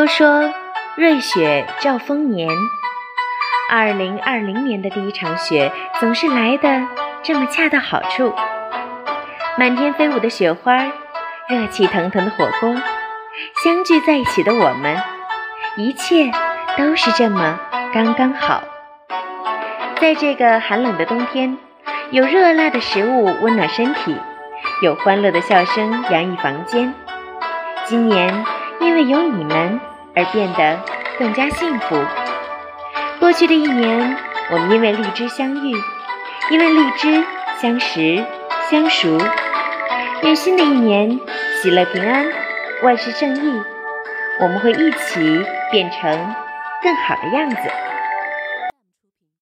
都说瑞雪兆丰年，二零二零年的第一场雪总是来的这么恰到好处。满天飞舞的雪花，热气腾腾的火锅，相聚在一起的我们，一切都是这么刚刚好。在这个寒冷的冬天，有热辣的食物温暖身体，有欢乐的笑声洋溢房间。今年因为有你们而变得更加幸福。过去的一年，我们因为荔枝相遇，因为荔枝相识相熟。愿新的一年喜乐平安，万事胜意。我们会一起变成更好的样子。